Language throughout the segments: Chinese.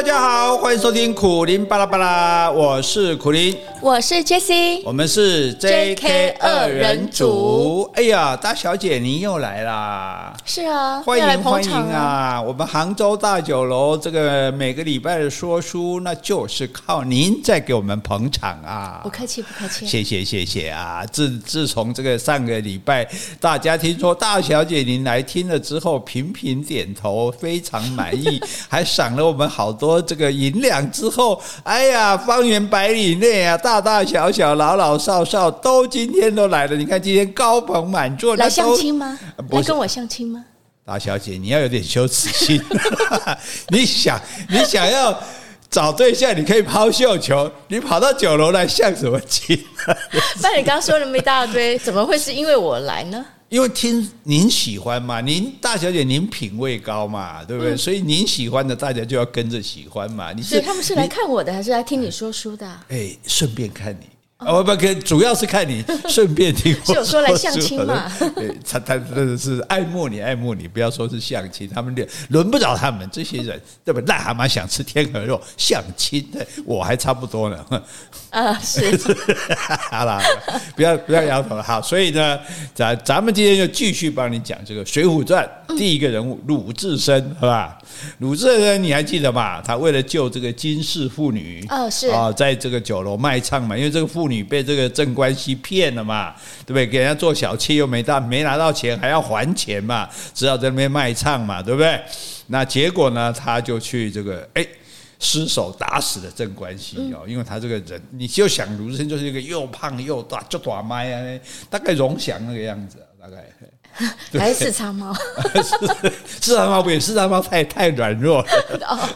大家好，欢迎收听苦林巴拉巴拉，我是苦林，我是 Jessie，我们是 JK 二人组。哎呀，大小姐您又来啦！是啊，欢迎欢迎啊！我们杭州大酒楼这个每个礼拜的说书，那就是靠您在给我们捧场啊！不客气，不客气，谢谢谢谢啊！自自从这个上个礼拜，大家听说大小姐您来听了之后，频频点头，非常满意，还赏了我们好多这个银两。之后，哎呀，方圆百里内啊，大大小小、老老少少都今天都来了。你看今天高朋满座，来相亲吗？来跟我相亲吗？大小姐，你要有点羞耻心。你想，你想要找对象，你可以抛绣球，你跑到酒楼来相什么亲？那你刚刚说那么一大堆，怎么会是因为我来呢？因为听您喜欢嘛，您大小姐您品味高嘛，对不对？嗯、所以您喜欢的，大家就要跟着喜欢嘛。你是，所以他们是来看我的，还是来听你说书的？哎，顺便看你。哦不，可主要是看你 顺便听我说。是有说来相亲嘛？他他真的是爱慕你爱慕你，不要说是相亲，他们轮不着他们这些人，对吧？癞蛤蟆想吃天鹅肉，相亲的我还差不多呢。啊，是，好啦，不要不要摇头了。好，所以呢，咱咱们今天就继续帮你讲这个《水浒传》第一个人物鲁智深，好吧？鲁智深你还记得吧？他为了救这个金氏妇女，哦是啊，在这个酒楼卖唱嘛，因为这个妇。女被这个镇关西骗了嘛？对不对？给人家做小妾又没到，没拿到钱，还要还钱嘛？只好在那边卖唱嘛，对不对？那结果呢？他就去这个哎，失手打死了镇关西哦，因为他这个人，你就想鲁智深就是一个又胖又大，就短麦啊，大概荣祥那个样子，大概还是四叉猫？四叉猫不行，四叉猫太太软弱了。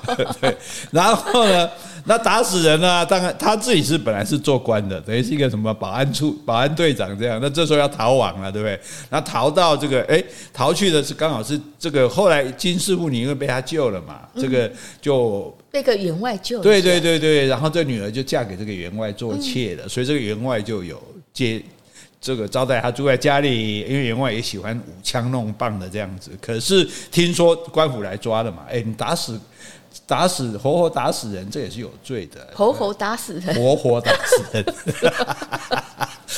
对，然后呢？那打死人呢、啊？当然他自己是本来是做官的，等于是一个什么保安处保安队长这样。那这时候要逃亡了，对不对？那逃到这个，哎，逃去的是刚好是这个。后来金师傅，你因为被他救了嘛，这个就被个员外救了。对对对对，然后这女儿就嫁给这个员外做妾了，所以这个员外就有接这个招待他住在家里，因为员外也喜欢舞枪弄棒的这样子。可是听说官府来抓了嘛，哎，你打死。打死活活打死人，这也是有罪的。活活打死人，活活打死人，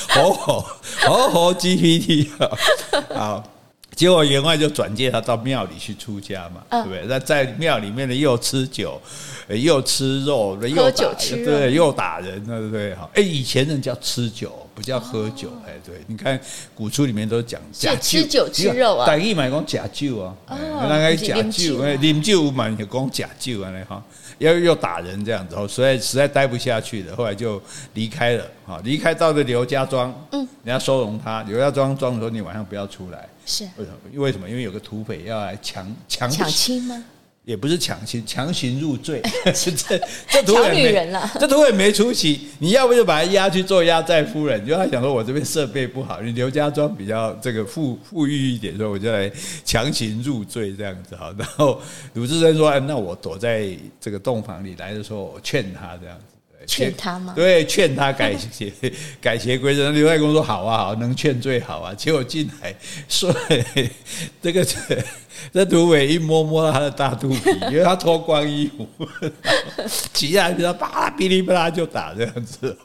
活活活活 GPT 好，结果员外就转介他到庙里去出家嘛，对不对？那在庙里面呢，又吃酒，又吃肉，又喝酒吃肉，对，又打人，对不对？哈，哎，以前人叫吃酒。不叫喝酒，哎，对，你看古书里面都讲假吃酒吃肉啊，大意嘛讲假酒啊，那个假酒，饮酒嘛就讲假酒啊，哈，又又打人这样子，哦，所以实在待不下去了，后来就离开了，哈，离开到了刘家庄，嗯，人家收容他，刘家庄庄说你晚上不要出来，是为什么？为什么？因为有个土匪要来强强抢亲吗？也不是强行强行入赘，这这土匪没这土匪没出息，你要不就把他押去做压寨夫人？就他想说，我这边设备不好，你刘家庄比较这个富富裕一点，所以我就来强行入赘这样子哈。然后鲁智深说：“哎那我躲在这个洞房里来的时候，我劝他这样子。”劝他吗？对，劝他改邪 改邪归正。刘太公说：“好啊，好，能劝最好啊。”结果进来说：“ 这个这土匪一摸摸到他的大肚皮，因为他脱光衣服，起来就他啪噼里啪啦就打这样子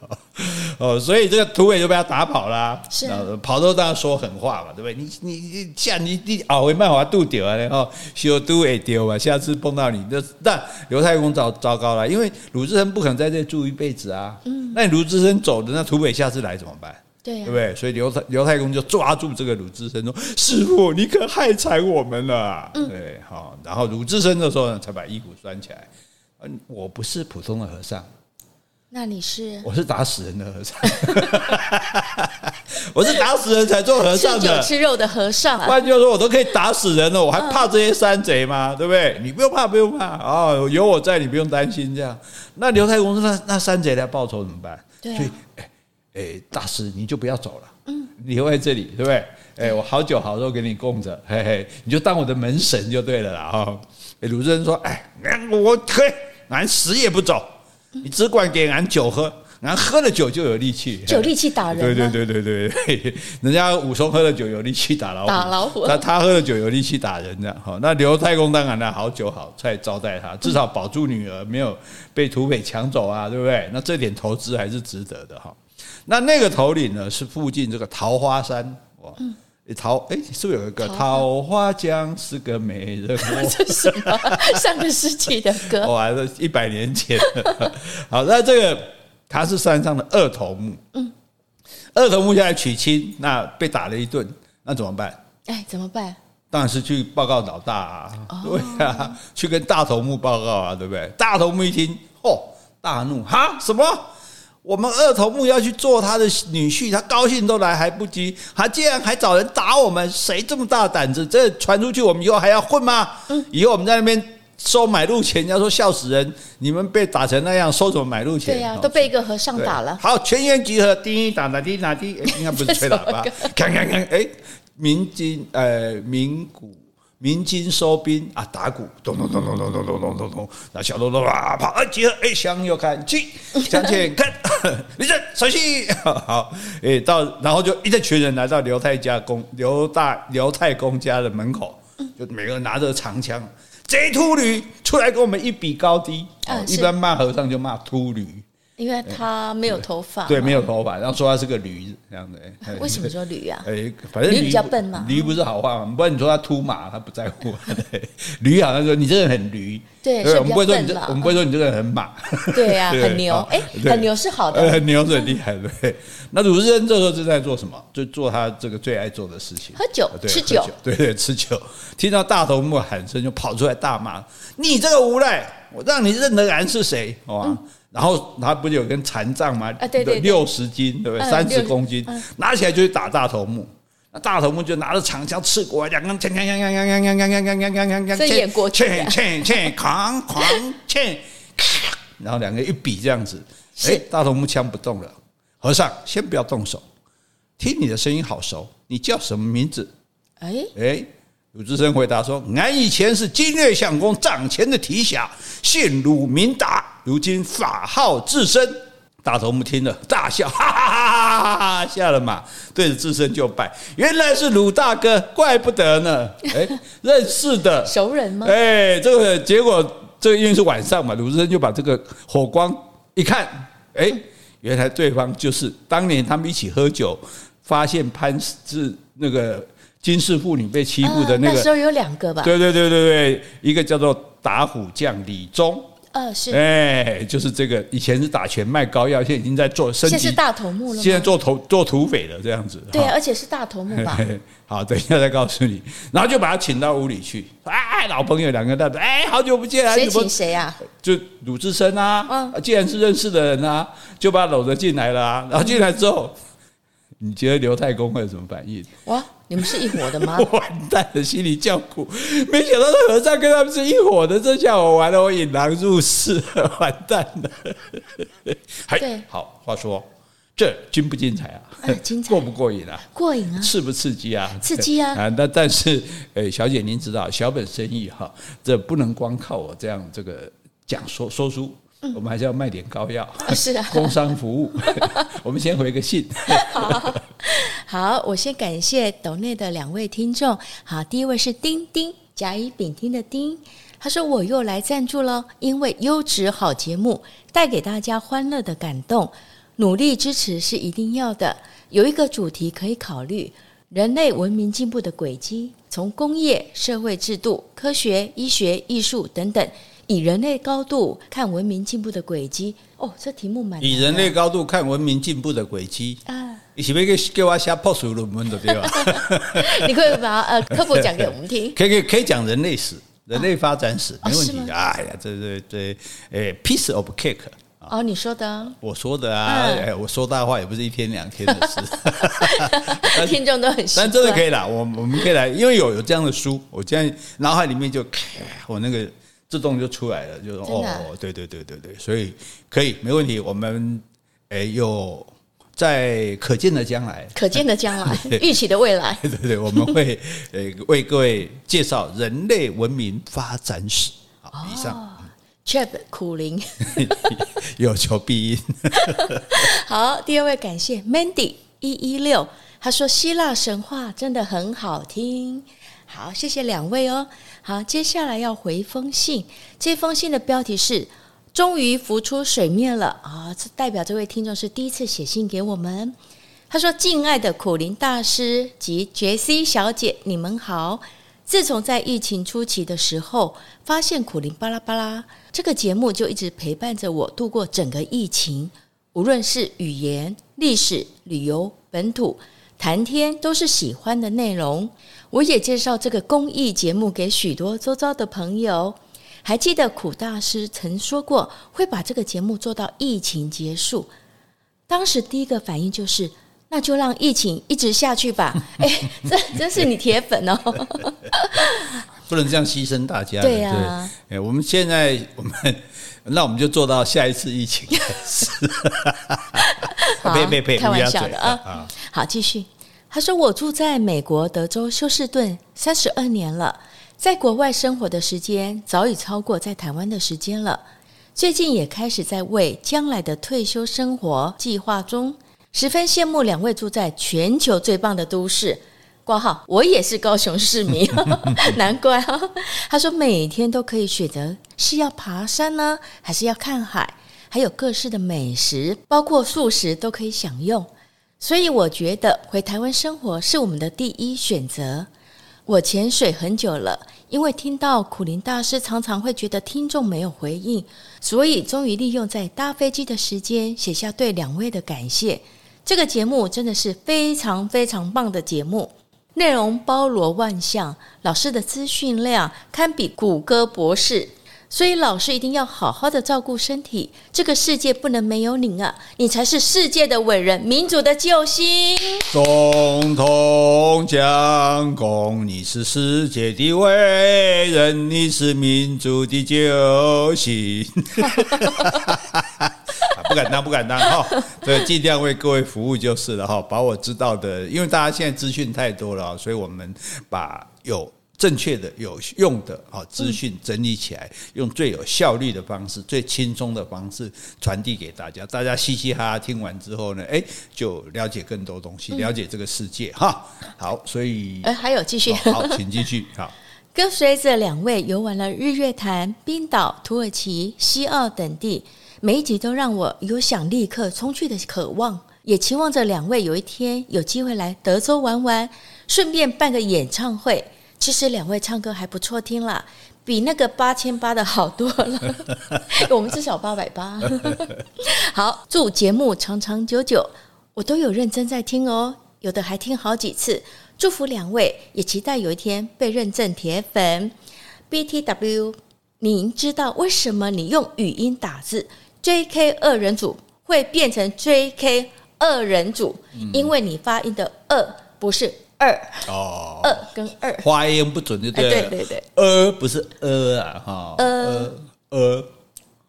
哦，所以这个土匪就被他打跑了。是跑都当然说狠话嘛，对不对？你你你像你你熬回漫华度丢啊，然后修都会丢啊。下次碰到你，那但刘太公糟糟糕了，因为鲁智深不可能在这住一辈子啊。嗯，那你鲁智深走的，那土匪下次来怎么办？对，对不对？所以刘太刘太公就抓住这个鲁智深说：“师傅，你可害惨我们了。”对，好。然后鲁智深的时候呢，才把衣服拴起来。嗯，我不是普通的和尚，那你是？我是打死人的和尚。我是打死人才做和尚的，吃酒吃肉的和尚。换句话说，我都可以打死人了，我还怕这些山贼吗？对不对？你不用怕，不用怕啊，有我在，你不用担心。这样，那刘太公说：“那那山贼来报仇怎么办？”对。哎，大师，你就不要走了，嗯，你留在这里，对不对？哎，我好酒好肉给你供着，嘿嘿，你就当我的门神就对了啦。哈，哎，鲁智深说，哎，我可以，俺死也不走，你只管给俺酒喝，然后喝了酒就有力气，就有力气打人。对对对对对对，人家武松喝了酒有力气打老虎，打老虎。那他喝了酒有力气打人这样。好，那刘太公当然了，好酒好菜招待他，至少保住女儿没有被土匪抢走啊，对不对？那这点投资还是值得的哈。那那个头领呢，是附近这个桃花山哇。嗯桃哎，是不是有一个桃花江是个美人？这是什么？上个世纪的歌？哇，这一百年前。好，那这个他是山上的二头目。嗯，二头目下来娶亲，那被打了一顿，那怎么办？哎，怎么办？当然是去报告老大啊，对啊，去跟大头目报告啊，对不对？大头目一听，哦，大怒，哈，什么？我们二头目要去做他的女婿，他高兴都来还不及，他竟然还找人打我们，谁这么大胆子？这传出去，我们以后还要混吗？嗯，以后我们在那边收买路钱，人家说笑死人，你们被打成那样，收什么买路钱？对呀、啊，都被一个和尚打了。好，全员集合，滴打打滴打滴，应该不是吹喇叭，看看看，哎，民金呃民鼓。鸣金收兵啊，打鼓，咚咚咚咚咚咚咚咚咚咚，那小喽啰啊跑，哎集合，哎向右看去，向前看，立正，稍息，好，哎到，然后就一群人来到刘太家公刘大刘太公家的门口，就每个人拿着长枪，贼秃驴出来跟我们一比高低，一般骂和尚就骂秃驴。因为他没有头发，对，没有头发，然后说他是个驴这样的。为什么说驴啊？哎，反正驴比较笨嘛。驴不是好话嘛？不然你说他秃马，他不在乎。驴好像说你这个人很驴，对，我们不会说你这，我们不会说你这个人很马。对呀，很牛，哎，很牛是好的，很牛是很厉害的。对，那鲁智深这时候正在做什么？就做他这个最爱做的事情，喝酒，吃酒。对对，吃酒。听到大头目喊声，就跑出来大骂：“你这个无赖，我让你认得俺是谁？”哇！然后他不是有根禅杖吗？啊，对对，六十斤，对不对？三十公斤，拿起来就去打大头目。那大头目就拿着长枪刺过来，两个枪枪枪枪枪枪枪枪枪枪枪枪，这演过去，切切哐哐切，然后两个一比这样子，哎，大头目枪不动了。和尚，先不要动手，听你的声音好熟，你叫什么名字？哎哎。鲁智深回答说：“俺以前是金略相公帐前的提辖，姓鲁名达，如今法号智深。”大头目听了大笑，哈哈哈哈哈！下了马，对着智深就拜。原来是鲁大哥，怪不得呢。哎，认识的熟人吗？哎，这个结果，这个因为是晚上嘛，鲁智深就把这个火光一看，哎，原来对方就是当年他们一起喝酒，发现潘是那个。金氏妇女被欺负的那个，那时候有两个吧？对对对对对，一个叫做打虎将李忠，呃是，哎，就是这个，以前是打拳卖膏药，现在已经在做升级，现在是大头目了，现在做头做土匪了这样子。对，而且是大头目吧？好，等一下再告诉你。然后就把他请到屋里去，哎，老朋友两个大哥，哎，好久不见啊！谁请谁啊？就鲁智深啊，嗯，既然是认识的人啊，就把他搂着进来了啊。然后进来之后，你觉得刘太公会有什么反应？哇！你们是一伙的吗？完蛋了，心里叫苦。没想到那和尚跟他们是一伙的，这下我完了，我引狼入室，完蛋了。对，好，话说这精不精彩啊？精彩，过不过瘾啊？过瘾啊！刺不刺激啊？刺激啊！啊，那但是，诶，小姐您知道，小本生意哈，这不能光靠我这样这个讲说说书。我们还是要卖点膏药，是啊，工商服务。我们先回个信。好，好，我先感谢斗内的两位听众。好，第一位是丁丁，甲乙丙丁的丁，他说我又来赞助了，因为优质好节目带给大家欢乐的感动，努力支持是一定要的。有一个主题可以考虑：人类文明进步的轨迹，从工业、社会制度、科学、医学、艺术等等。以人类高度看文明进步的轨迹哦，这题目蛮。以人类高度看文明进步的轨迹啊，你是不是给给我写破书论文的对吧？你可以把呃科普讲给我们听。可以可以可以讲人类史、人类发展史，没问题的。哎呀，这这这，哎，piece of cake。哦，你说的，我说的啊，哎，我说大话也不是一天两天的事。听众都很但真的可以啦，我我们可以来，因为有有这样的书，我现在脑海里面就我那个。自动就出来了，就说哦，对对对对对，所以可以没问题。我们哎有在可见的将来，可见的将来，预期的未来，对对对，我们会 呃为各位介绍人类文明发展史。好，以上。Chap 苦灵，有求必应。好，第二位感谢 Mandy 一一六，他说希腊神话真的很好听。好，谢谢两位哦。好，接下来要回封信，这封信的标题是“终于浮出水面了”啊，这代表这位听众是第一次写信给我们。他说：“敬爱的苦林大师及杰西小姐，你们好。自从在疫情初期的时候，发现苦林巴拉巴拉这个节目就一直陪伴着我度过整个疫情。无论是语言、历史、旅游、本土、谈天，都是喜欢的内容。我也介绍这个公益节目给许多周遭的朋友。还记得苦大师曾说过，会把这个节目做到疫情结束。当时第一个反应就是。”那就让疫情一直下去吧。哎，这真是你铁粉哦！不能这样牺牲大家。对呀、啊，哎，我们现在我们 那我们就做到下一次疫情开始。好，别别别，开玩笑的啊！好，继续。他说：“我住在美国德州休斯顿三十二年了，在国外生活的时间早已超过在台湾的时间了。最近也开始在为将来的退休生活计划中。”十分羡慕两位住在全球最棒的都市，挂号，我也是高雄市民，难怪啊。他说每天都可以选择是要爬山呢，还是要看海，还有各式的美食，包括素食都可以享用。所以我觉得回台湾生活是我们的第一选择。我潜水很久了，因为听到苦林大师常常会觉得听众没有回应，所以终于利用在搭飞机的时间写下对两位的感谢。这个节目真的是非常非常棒的节目，内容包罗万象，老师的资讯量堪比谷歌博士，所以老师一定要好好的照顾身体。这个世界不能没有你啊，你才是世界的伟人，民主的救星。总统蒋公，你是世界的伟人，你是民主的救星。不敢当，不敢当哈！对，尽量为各位服务就是了哈。把我知道的，因为大家现在资讯太多了，所以我们把有正确的、有用的啊资讯整理起来，用最有效率的方式、最轻松的方式传递给大家。大家嘻嘻哈哈听完之后呢，哎，就了解更多东西，了解这个世界哈。好，所以哎，还有继续，好，请继续。好，跟随着两位游玩了日月潭、冰岛、土耳其、西澳等地。每一集都让我有想立刻冲去的渴望，也期望着两位有一天有机会来德州玩玩，顺便办个演唱会。其实两位唱歌还不错听啦，比那个八千八的好多了。我们至少八百八。好，祝节目长长久久，我都有认真在听哦，有的还听好几次。祝福两位，也期待有一天被认证铁粉。BTW，您知道为什么你用语音打字？J.K. 二人组会变成 J.K. 二人组，嗯、因为你发音的“二”不是“二”哦，“二”跟“二”发音不准就对了。对对对，“二”不是“呃”啊，哈，“呃”“呃”。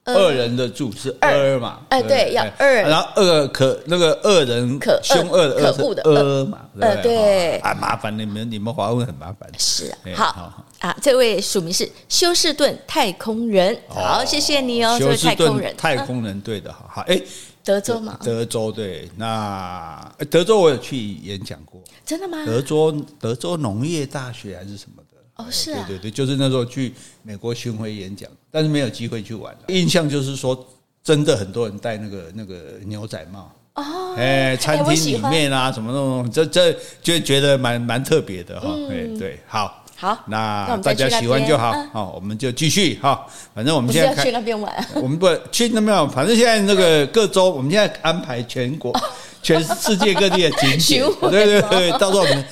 二人的住是二嘛？哎，对，要二。然后二可那个恶人可凶恶的恶是恶嘛？呃，对。啊，麻烦你们，你们华文很麻烦。是啊，好啊，这位署名是休斯顿太空人。好，谢谢你哦，这位太空人。太空人对的，好好。哎，德州嘛？德州对。那德州我有去演讲过。真的吗？德州德州农业大学还是什么的？哦，是啊，对对对，就是那时候去美国巡回演讲，但是没有机会去玩。印象就是说，真的很多人戴那个那个牛仔帽哦，哎，餐厅里面啊，什么那种，这这就觉得蛮蛮特别的哈。哎，对，好，好，那大家喜欢就好，好，我们就继续哈。反正我们现在去那边玩，我们不去那边玩，反正现在那个 各州，我们现在安排全国。全世界各地的景点，对对对，到时候我们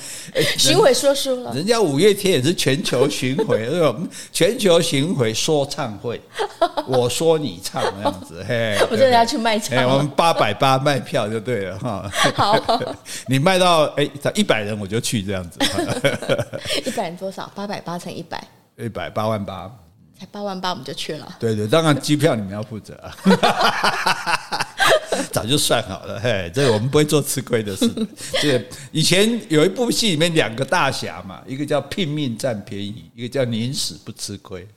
巡回说书了。人家五月天也是全球巡回？全球巡回说唱会，我说你唱那样子，嘿，我真的要去卖唱。我们八百八卖票就对了哈。好，你卖到哎一百人我就去这样子。一百人多少？八百八乘一百，一百八万八，才八万八我们就去了。对对，当然机票你们要负责啊。早就算好了，嘿，这个我们不会做吃亏的事。这以前有一部戏里面两个大侠嘛，一个叫拼命占便宜，一个叫宁死不吃亏。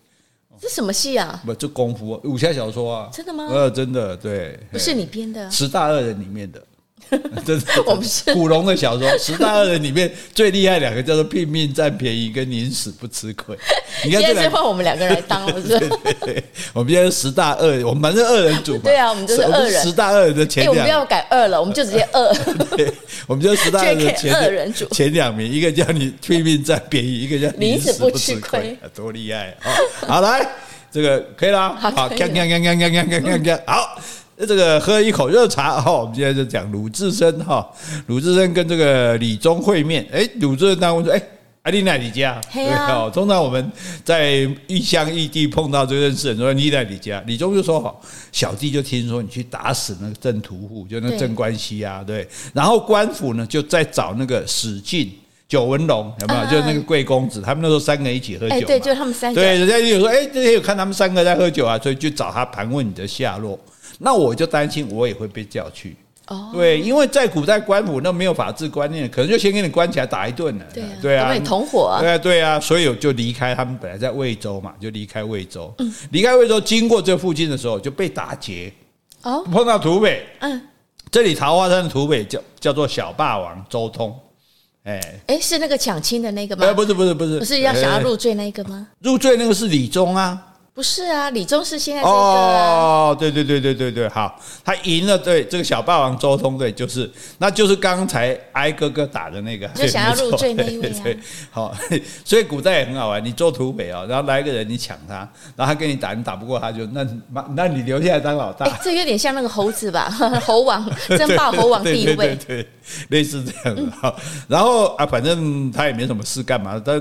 这什么戏啊？不，这功夫武侠小说啊？真的吗？呃，真的，对，不是你编的，十大恶人里面的。这 是我们是古龙的小说，十大恶人里面最厉害两个叫做拼命占便宜跟宁死不吃亏。你看，现在是换我们两个来当，不是？对对对，我们现在十大恶人，我们反正恶人组嘛。对啊，我们就是恶人。十大恶人的前两，我们不要改恶了，我们就直接恶。对，我们就十大恶人的前二人组前两名，一个叫你拼命占便宜，一个叫宁死不吃亏，多厉害啊！好，来这个可以了，好，看看看看看看看看看，好。这个喝一口热茶哈，我们现在就讲鲁智深哈，鲁智深跟这个李忠会面，哎，鲁智深当问说，哎，阿丽奈你家？对哦，通常我们在异乡异地碰到这个认识人，说你在你家，李忠就说好，小弟就听说你去打死那个郑屠户，就那个镇关西啊，对，然后官府呢就在找那个史进、九纹龙，有没有？就那个贵公子，他们那时候三个人一起喝酒，对，就他们三个，对，人家就有说，哎，这些有看他们三个在喝酒啊，所以就找他盘问你的下落。那我就担心，我也会被叫去。哦，对，因为在古代官府那没有法治观念，可能就先给你关起来打一顿了。对啊，对啊，你同伙啊。对啊，对啊，所以我就离开他们，本来在魏州嘛，就离开魏州。嗯，离开魏州，经过这附近的时候，就被打劫。哦，碰到土匪。嗯，这里桃花山的土匪叫叫做小霸王周通。哎，哎，是那个抢亲的那个吗？哎，不是，不是，不是，不是要想要入赘那个吗？入赘那个是李忠啊。不是啊，李忠是现在这个哦，对对对对对对，好，他赢了，对这个小霸王周通，对，就是，那就是刚才挨哥哥打的那个，就想要入赘那一位啊。对，好，所以古代也很好玩，你做土匪啊，然后来一个人，你抢他，然后他跟你打，你打不过他就那那你留下来当老大。这有点像那个猴子吧，猴王争霸猴王第一位，对，类似这样的。好，然后啊，反正他也没什么事干嘛，他。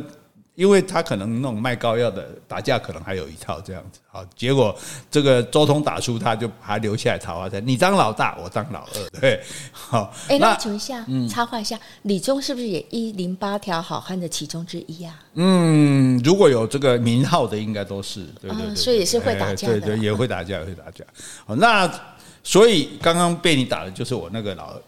因为他可能那种卖膏药的打架，可能还有一套这样子。好，结果这个周通打输，他就还留下来桃花山。你当老大，我当老二，对。好，哎，那请问一下，插话一下，李忠是不是也一零八条好汉的其中之一啊？嗯，如果有这个名号的，应该都是对对对，所以也是会打架的，对对，也会打架，也会打架。好，那所以刚刚被你打的就是我那个老二，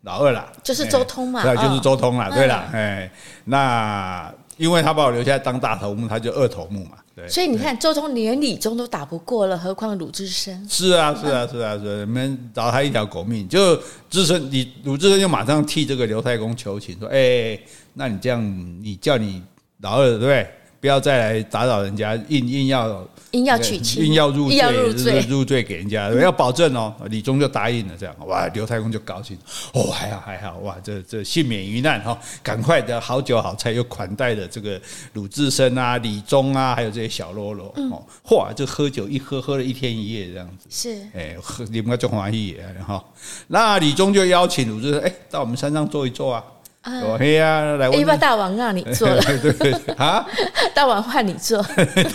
老二啦，就是周通嘛，对，就是周通啦，对啦，哎，那。因为他把我留下来当大头目，他就二头目嘛。对，所以你看，周通连李忠都打不过了，何况鲁智深？是啊，是啊，是啊，是啊，你们饶他一条狗命。就智深，你鲁智深就马上替这个刘太公求情，说：“哎，那你这样，你叫你老二对不对？不要再来打扰人家，硬硬要。”硬要娶亲，硬要入赘，入赘给人家，要保证哦。李忠就答应了，这样哇，刘太公就高兴哦，还好还好哇，这这幸免于难哈，赶快的好酒好菜又款待了这个鲁智深啊、李忠啊，还有这些小喽啰哦，嚯，这喝酒一喝喝了一天一夜这样子，是哎，喝你们个中华一哈，那李忠就邀请鲁智深哎，到我们山上坐一坐啊。哦，嘿呀，来，一般大王让你做 了，对对啊，大王换你做，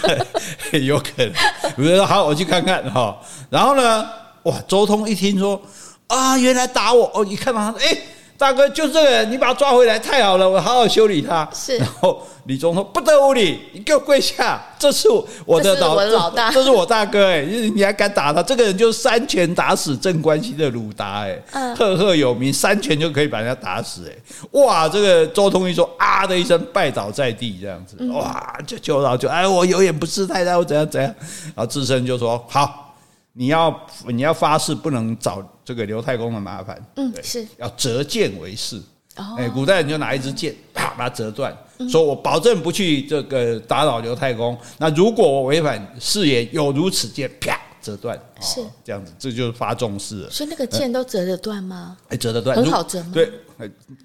有可能。比如说，好，我去看看哈。然后呢，哇，周通一听说啊，原来打我哦，一看到他，哎。大哥，就这个人，你把他抓回来，太好了，我好好修理他。是，然后李忠说：“不得无礼，你给我跪下，这是我的老，的老大，这是我大哥哎，你还敢打他？这个人就是三拳打死镇关西的鲁达哎，嗯、赫赫有名，三拳就可以把人家打死哎，哇！这个周通一说啊的一声，拜倒在地，这样子，哇，就求饶就哎，我有眼不识泰山，我怎样怎样，然后智深就说好。你要你要发誓不能找这个刘太公的麻烦，嗯，是要折剑为誓。哎，古代人就拿一支剑，啪把它折断，说我保证不去这个打扰刘太公。那如果我违反誓言，有如此剑，啪折断，是这样子，这就是发重誓了。所以那个剑都折得断吗？哎，折得断，很好折吗？对，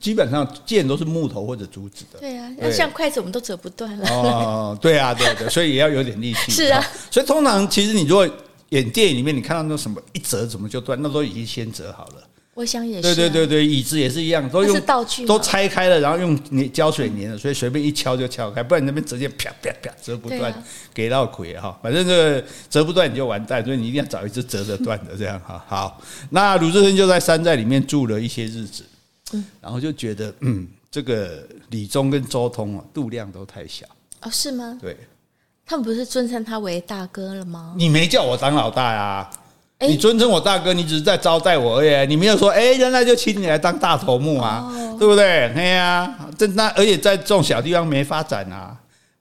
基本上剑都是木头或者竹子的。对啊，那像筷子我们都折不断了。哦，对啊，对对，所以也要有点力气。是啊，所以通常其实你如果演电影里面，你看到那什么一折怎么就断，那都已经先折好了。我想也是。对对对对，椅子也是一样，都用道具，都拆开了，然后用粘胶水粘了，所以随便一敲就敲开，不然你那边直接啪啪啪折不断，给到鬼哈。反正这个折不断你就完蛋，所以你一定要找一只折得断的这样哈。好，那鲁智深就在山寨里面住了一些日子，嗯，然后就觉得嗯，这个李忠跟周通啊，度量都太小哦，是吗？对。他们不是尊称他为大哥了吗？你没叫我当老大呀？你尊称我大哥，你只是在招待我而已。你没有说，哎，原来就请你来当大头目啊，对不对？哎呀，这那而且在这种小地方没发展啊。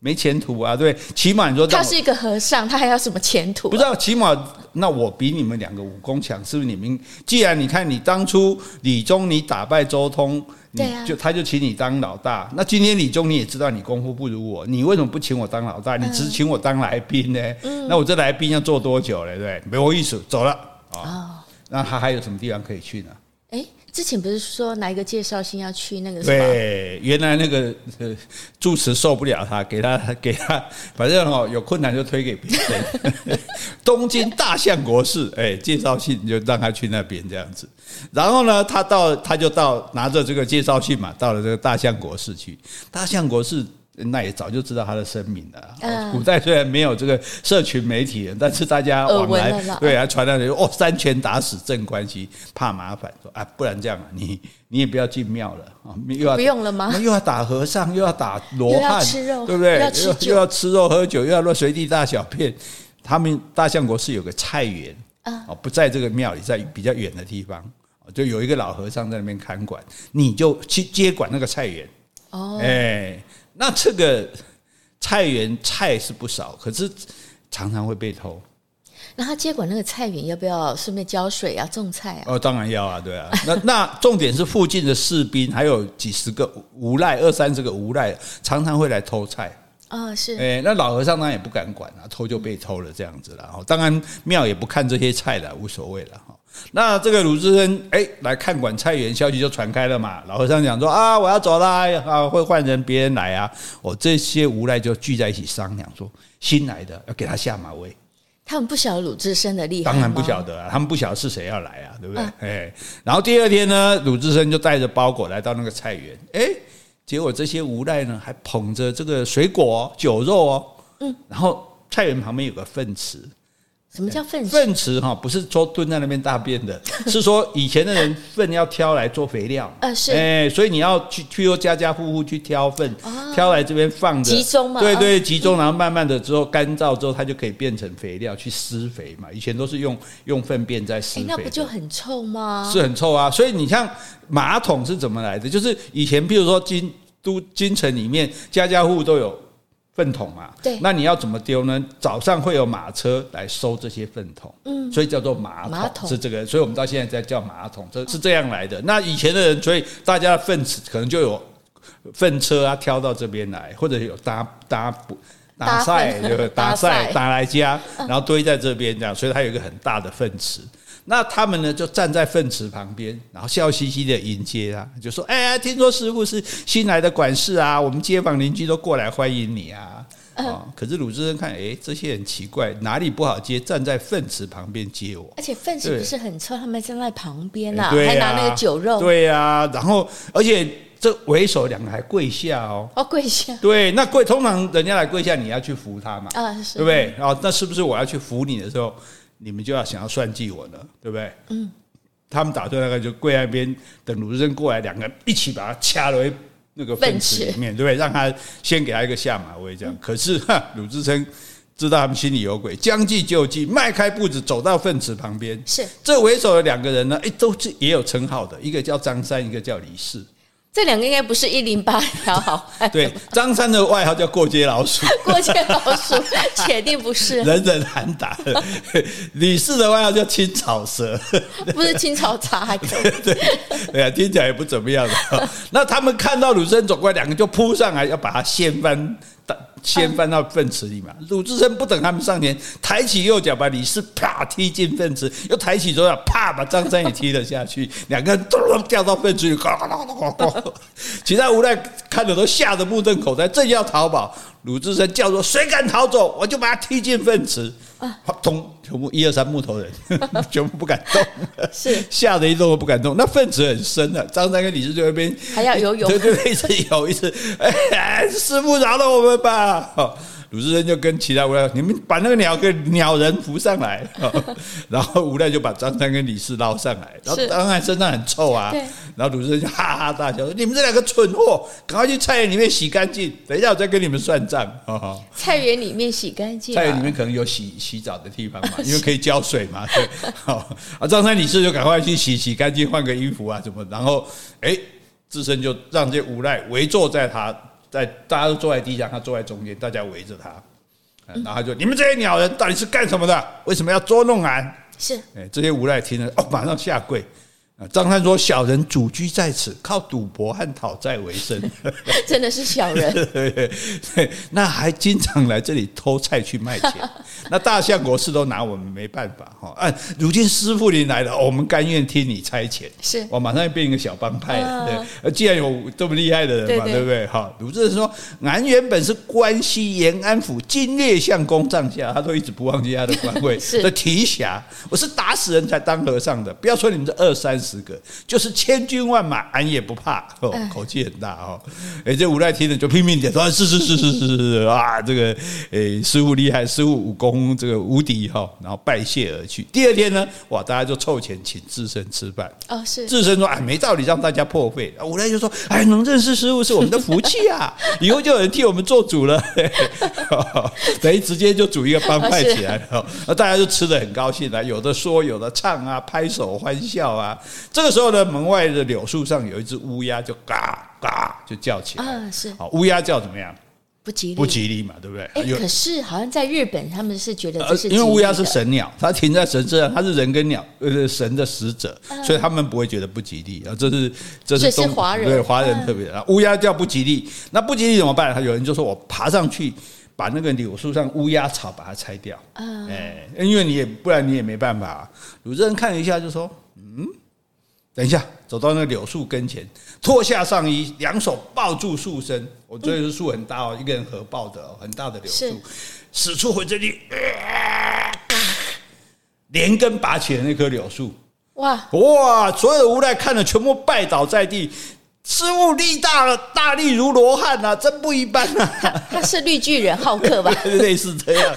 没前途啊，对，起码你说他是一个和尚，他还要什么前途、啊？不知道，起码那我比你们两个武功强，是不是？你们既然你看你当初李宗你打败周通，你就他就请你当老大，那今天李宗你也知道你功夫不如我，你为什么不请我当老大？你只请我当来宾呢？嗯、那我这来宾要做多久嘞？对，没我意思，走了啊。哦、那他还有什么地方可以去呢？诶之前不是说拿一个介绍信要去那个？对，原来那个呃 住持受不了他，给他 给他，反正哦有困难就推给别人。东京大相国寺，哎，介绍信就让他去那边这样子。然后呢，他到他就到拿着这个介绍信嘛，到了这个大相国寺去。大相国寺。那也早就知道他的声名了。古代虽然没有这个社群媒体人，但是大家往来对啊，传来的哦，三拳打死镇关西，怕麻烦，说啊，不然这样啊，你你也不要进庙了啊，又要不用了吗？又要打和尚，又要打罗汉，对不对？又又要吃肉喝酒，又要乱随地大小便。他们大相国是有个菜园啊，不在这个庙里，在比较远的地方，就有一个老和尚在那边看管，你就去接管那个菜园哦，哎。那这个菜园菜是不少，可是常常会被偷。那他接管那个菜园，要不要顺便浇水啊、种菜啊？哦，当然要啊，对啊。那那重点是附近的士兵还有几十个无赖，二三十个无赖，常常会来偷菜。哦，是。哎，那老和尚当然也不敢管啊，偷就被偷了这样子了。当然庙也不看这些菜了，无所谓了哈。那这个鲁智深哎来看管菜园，消息就传开了嘛。老和尚讲说啊，我要走啦，啊会换人，别人来啊。我，这些无赖就聚在一起商量说，新来的要给他下马威。他们不晓得鲁智深的厉害，当然不晓得啊，他们不晓得是谁要来啊，对不对？哎、啊，然后第二天呢，鲁智深就带着包裹来到那个菜园，哎，结果这些无赖呢还捧着这个水果、酒肉哦，嗯，然后菜园旁边有个粪池。什么叫粪池？粪池哈，不是说蹲在那边大便的，是说以前的人粪要挑来做肥料。呃，是，哎，所以你要去去由家家户户去挑粪，挑来这边放着，集中嘛。对对，集中，然后慢慢的之后干燥之后，它就可以变成肥料去施肥嘛。以前都是用用粪便在施肥，那不就很臭吗？是很臭啊。所以你像马桶是怎么来的？就是以前譬如说京都京城里面家家户户都有。粪桶嘛，对，那你要怎么丢呢？早上会有马车来收这些粪桶，嗯，所以叫做马桶，马桶。是这个，所以我们到现在在叫马桶，这是这样来的。那以前的人，所以大家的粪池可能就有粪车啊，挑到这边来，或者有搭搭搭赛，就搭赛打 来家，然后堆在这边这样，所以它有一个很大的粪池。那他们呢，就站在粪池旁边，然后笑嘻嘻的迎接他，就说：“哎呀，听说师傅是新来的管事啊，我们街坊邻居都过来欢迎你啊。”啊，可是鲁智深看，哎，这些人奇怪，哪里不好接？站在粪池旁边接我，而且粪池不是很臭，他们站在旁边啊，还拿那个酒肉，对呀，然后而且这为首两个还跪下哦，哦，跪下，对，那跪通常人家来跪下，你要去扶他嘛，啊，是，对不对？然后那是不是我要去扶你的时候？你们就要想要算计我呢，对不对？嗯，他们打算那个就跪在那边等鲁智深过来，两个人一起把他掐了那个粪池里面，对不对？让他先给他一个下马威，这样。嗯、可是哈，鲁智深知道他们心里有鬼，将计就计，迈开步子走到粪池旁边。是这为首的两个人呢，哎，都是也有称号的，一个叫张三，一个叫李四。这两个应该不是一零八条好汉。对，张三的外号叫过街老鼠。过街老鼠，铁定不是。人人喊打。李四的外号叫青草蛇。不是青草茶还可以。对对啊，听起来也不怎么样的。那他们看到鲁智深走过来，两个就扑上来要把他掀翻。先翻到粪池里嘛，鲁智深不等他们上前，抬起右脚把李四啪踢进粪池，又抬起左脚啪把张三也踢了下去，两个人咚咚掉到粪池里，呱呱呱呱呱，其他无赖看着都吓得目瞪口呆，正要逃跑。鲁智深叫做：“谁敢逃走，我就把他踢进粪池。”啊，咚，全部一二三木头人，全部不敢动，是 吓得一动都不敢动。那粪池很深的，张三跟李四就那边还要游泳，对对对，一直游一直，哎，师傅饶了我们吧。鲁智深就跟其他无赖，你们把那个鸟给鸟人扶上来，然后无赖就把张三跟李四捞上来，然后张三身上很臭啊，然后鲁智深就哈哈大笑说：“你们这两个蠢货，赶快去菜园里面洗干净，等一下我再跟你们算账。”菜园里面洗干净，菜园里面可能有洗洗澡的地方嘛，因为可以浇水嘛。对，好啊，张三李四就赶快去洗洗干净，换个衣服啊什么，然后哎，智深就让这些无赖围坐在他。在大家都坐在地上，他坐在中间，大家围着他，然后他就、嗯、你们这些鸟人到底是干什么的？为什么要捉弄俺？是，哎，这些无赖听了哦，马上下跪。张三说：“小人祖居在此，靠赌博和讨债为生，真的是小人。对，那还经常来这里偷菜去卖钱。那大相国是都拿我们没办法哈。啊，如今师傅您来了，我们甘愿听你差遣。是，我马上要变一个小帮派了。对，既然有这么厉害的人嘛，对不对？哈，鲁智深说：俺原本是关西延安府金烈相公帐下，他都一直不忘记他的官位 的提辖。我是打死人才当和尚的，不要说你们这二三十。”个就是千军万马，俺也不怕。哦，口气很大哦。哎，这无赖听了就拼命点说：“是是是是是是啊！这个诶，师傅厉害，师傅武功这个无敌哈。”然后拜谢而去。第二天呢，哇，大家就凑钱请智深吃饭。哦，是智深说：“哎，没道理让大家破费。”无赖就说：“哎，能认识师傅是我们的福气啊，以后就有人替我们做主了。”等于直接就组一个帮派起来了。那大家就吃的很高兴啊，有的说，有的唱啊，拍手欢笑啊。这个时候呢，门外的柳树上有一只乌鸦，就嘎嘎就叫起来。啊，是。好，乌鸦叫怎么样？不吉利，不吉利嘛，对不对？哎，可是好像在日本，他们是觉得这是因为乌鸦是神鸟，它停在神身上，它是人跟鸟呃神的使者，所以他们不会觉得不吉利啊。这是这是东华人，对华人特别啊。乌鸦叫不吉利，那不吉利怎么办？他有人就说我爬上去把那个柳树上乌鸦草把它拆掉。啊，哎，因为你也不然你也没办法。有人看了一下就说，嗯。等一下，走到那柳树跟前，脱下上衣，两手抱住树身。我这里是树很大哦，一个人合抱的很大的柳树，使出浑身力，连根拔起了那棵柳树。哇哇！所有的无赖看了，全部拜倒在地。师傅力大了，大力如罗汉呐，真不一般呐！他是绿巨人浩克吧？类似这样。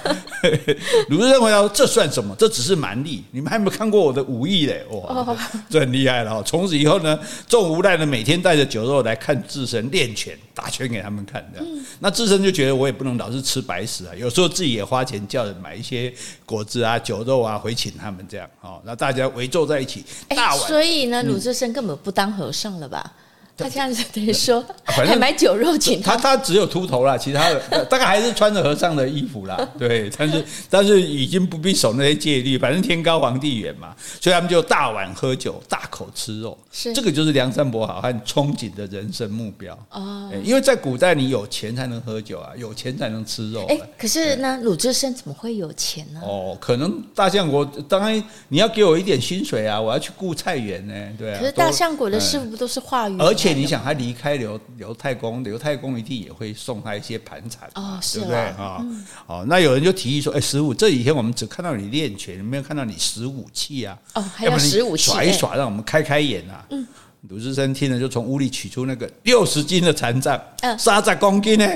鲁智深回答说：“这算什么？这只是蛮力。你们还没有看过我的武艺嘞！哇，这很厉害了。从此以后呢，众无赖呢每天带着酒肉来看智深练拳，打拳给他们看。这样，那智深就觉得我也不能老是吃白食啊，有时候自己也花钱叫人买一些果子啊、酒肉啊回请他们这样。哦，那大家围坐在一起，大碗。所以呢，鲁智深根本不当和尚了吧？”他这样子等于说，还买酒肉请他。他他只有秃头啦，其他的 大概还是穿着和尚的衣服啦。对，但是但是已经不必守那些戒律，反正天高皇帝远嘛，所以他们就大碗喝酒，大口吃肉。是这个就是梁山伯好汉憧憬的人生目标哦。因为在古代，你有钱才能喝酒啊，有钱才能吃肉。哎，可是呢，鲁智深怎么会有钱呢？哦，可能大相国当然你要给我一点薪水啊，我要去雇菜园呢。对啊。可是大相国的师傅不都是化缘？而且。你想，他离开刘刘太公，刘太公一定也会送他一些盘缠，哦，对不对啊？哦，那有人就提议说：“哎，师傅，这几天我们只看到你练拳，没有看到你使武器啊？哦，还有使武器，耍一耍，让我们开开眼啊！”嗯，鲁智深听了，就从屋里取出那个六十斤的禅杖，嗯，三十公斤呢。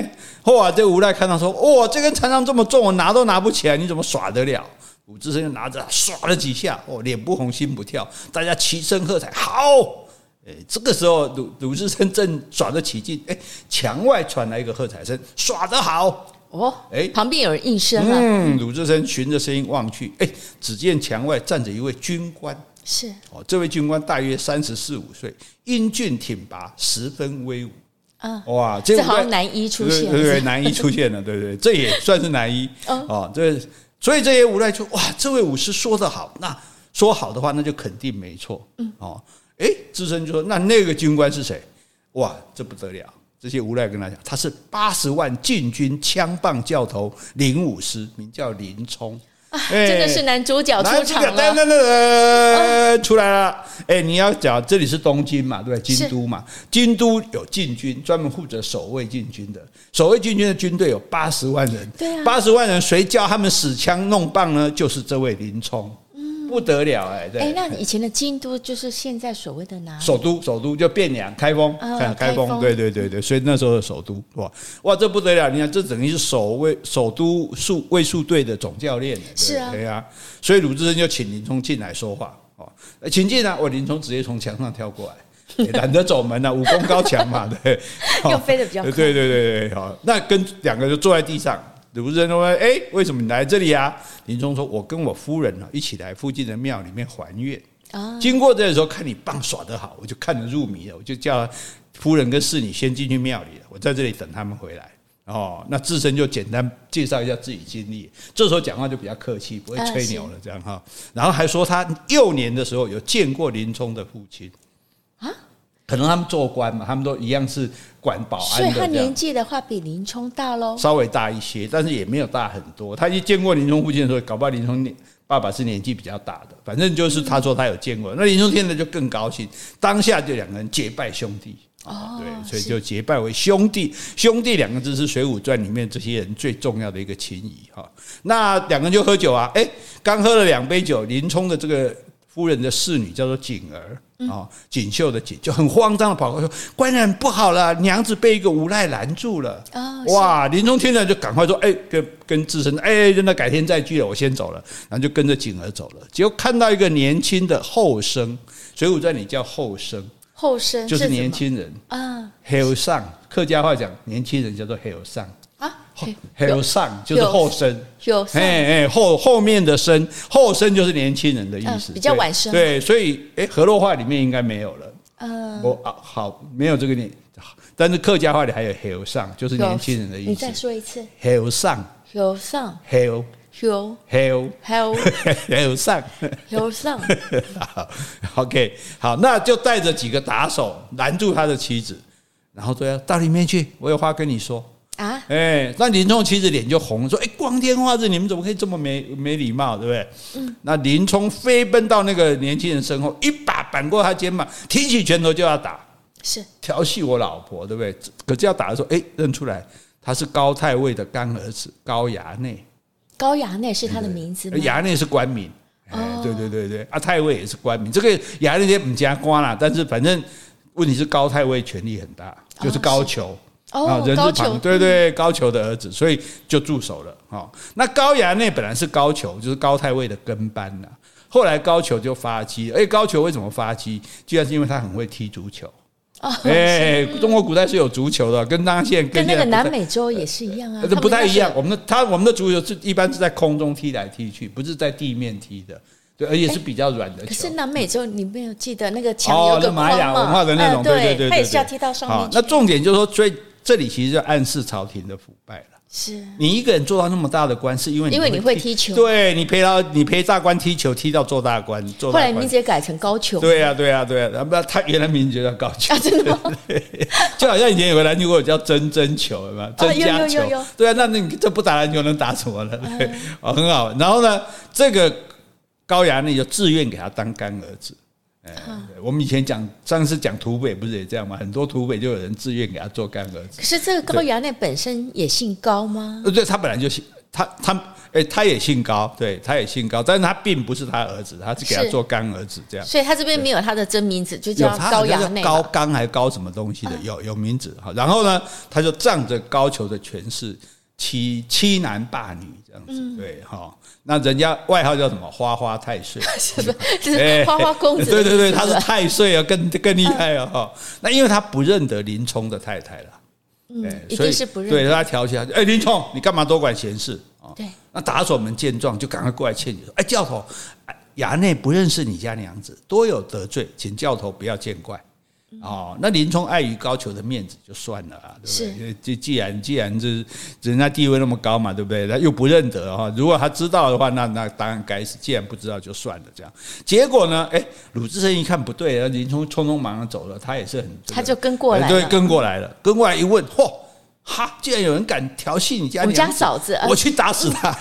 哇，这无赖看到说：“哇，这根禅杖这么重，我拿都拿不起来，你怎么耍得了？”鲁智深就拿着耍了几下，哦，脸不红心不跳，大家齐声喝彩，好。哎，这个时候鲁鲁智深正耍得起劲，哎，墙外传来一个喝彩声，耍得好哦！哎，旁边有人应声了。嗯，鲁智深循着声音望去，哎，只见墙外站着一位军官，是哦，这位军官大约三十四五岁，英俊挺拔，十分威武。啊，哇，这好像男一出现，对对，男一出现了，对对，这也算是男一哦。这所以这些无赖说，哇，这位武师说得好，那说好的话，那就肯定没错。嗯，哦。哎，智深就说：“那那个军官是谁？哇，这不得了！这些无赖跟他讲，他是八十万禁军枪棒教头林武师，名叫林冲。啊，真的是男主角出场了。等等等，出来了。哎，你要讲这里是东京嘛，对不对？京都嘛，京都有禁军，专门负责守卫禁军的。守卫禁军的军队有八十万人，对啊，八十万人，谁教他们使枪弄棒呢？就是这位林冲。”不得了哎！对，哎，那以前的京都就是现在所谓的哪？首都，首都就汴梁、开封，开封，对对对对，所以那时候的首都哇哇，这不得了！你看，这等于是首卫首都数卫戍队的总教练，是啊，对啊，所以鲁智深就请林冲进来说话哦，请进来，我林冲直接从墙上跳过来，懒得走门了，武功高强嘛，对，又飞得比较快，对对对对，好，那跟两个就坐在地上。鲁智深说：“哎，为什么你来这里啊？”林冲说：“我跟我夫人啊一起来附近的庙里面还愿。经过这个时候，看你棒耍得好，我就看得入迷了，我就叫夫人跟侍女先进去庙里了，我在这里等他们回来。哦，那智深就简单介绍一下自己经历，这时候讲话就比较客气，不会吹牛了，这样哈。然后还说他幼年的时候有见过林冲的父亲啊，可能他们做官嘛，他们都一样是管保安的。所以他年纪的话比林冲大喽，稍微大一些，但是也没有大很多。他去见过林冲父亲的时候，搞不好林冲爸爸是年纪比较大的，反正就是他说他有见过。那林冲听了就更高兴，当下就两个人结拜兄弟。哦，对，所以就结拜为兄弟。兄弟两个字是《水浒传》里面这些人最重要的一个情谊哈。那两个人就喝酒啊，哎，刚喝了两杯酒，林冲的这个夫人的侍女叫做锦儿啊，锦绣的锦，就很慌张的跑过来说：“官人不好了，娘子被一个无赖拦住了。”哇！林冲听了就赶快说：“哎，跟跟智深，哎，那改天再聚了，我先走了。”然后就跟着锦儿走了。结果看到一个年轻的后生，《水浒传》里叫后生。后生就是年轻人啊，后生客家话讲年轻人叫做后生啊，后上就是后生，有哎哎后后面的生后生就是年轻人的意思，比较晚生。对，所以哎河洛话里面应该没有了，嗯，我啊好没有这个念，但是客家话里还有后生，就是年轻人的意思。你再说一次，后生后生后。有，有，有，有上，有上。好，OK，好，那就带着几个打手拦住他的妻子，然后说：“到里面去，我有话跟你说。”啊，哎，那林冲其实脸就红了，说：“哎，光天化日，你们怎么可以这么没没礼貌，对不对？”嗯。那林冲飞奔到那个年轻人身后，一把扳过他肩膀，提起拳头就要打，是调戏我老婆，对不对？可是要打的时候，哎，认出来他是高太尉的干儿子高衙内。高衙内是他的名字吗？衙内是官名，哎，对对对对，啊，太尉也是官名。这个衙内不加官了，但是反正问题是高太尉权力很大，就是高俅啊，人字旁，对对，高俅的儿子，所以就驻守了。哈，那高衙内本来是高俅，就是高太尉的跟班呐。后来高俅就发迹，哎，高俅为什么发迹？居然是因为他很会踢足球。哦哎，中国古代是有足球的，跟当现跟那个南美洲也是一样啊，这不太一样。我们的他我们的足球是一般是在空中踢来踢去，不是在地面踢的，对，而且是比较软的球。可是南美洲你没有记得那个墙有个玛雅文化的那种，对对对，他也是要踢到上面。那重点就是说，所以这里其实就暗示朝廷的腐败了。是你一个人做到那么大的官，是因为你因为你会踢球，对你陪到你陪大官踢球，踢到做大官。做后来名字也改成高俅。对呀、啊，对呀、啊，对呀、啊。然后他原来名字就叫高俅、啊，真的吗？就好像以前有个篮球队叫曾曾球，有没有？曾家球。对啊，那那你这不打篮球能打什么呢？对，哦，很好。然后呢，这个高衙内就自愿给他当干儿子。哎，我们以前讲上次讲土匪不是也这样吗？很多土匪就有人自愿给他做干儿子。可是这个高衙内本身也姓高吗？对，他本来就姓他他哎，他也姓高，对，他也姓高，但是他并不是他儿子，他是给他做干儿子这样。所以他这边没有他的真名字，就叫高衙内。高刚还高什么东西的？有有名字哈。然后呢，他就仗着高俅的权势，欺欺男霸女这样子，对哈。那人家外号叫什么？花花太岁，是不是？就 是花花公子。对对对，他是太岁啊，更更厉害啊！哈，那因为他不认得林冲的太太了，嗯，所以是不认得。对，他挑起来，哎，林冲，你干嘛多管闲事啊？对，那打手们见状就赶快过来劝你说：“哎，教头，衙内不认识你家娘子，多有得罪，请教头不要见怪。”哦，那林冲碍于高俅的面子就算了啊，对不对？既既然既然是人家地位那么高嘛，对不对？他又不认得哈，如果他知道的话，那那当然该死。既然不知道就算了，这样。结果呢？哎，鲁智深一看不对，林冲匆匆忙忙走了，他也是很，他就跟过来了，对，跟过来了，跟过来一问，嚯！哈！竟然有人敢调戏你家，我家嫂子，我去打死他！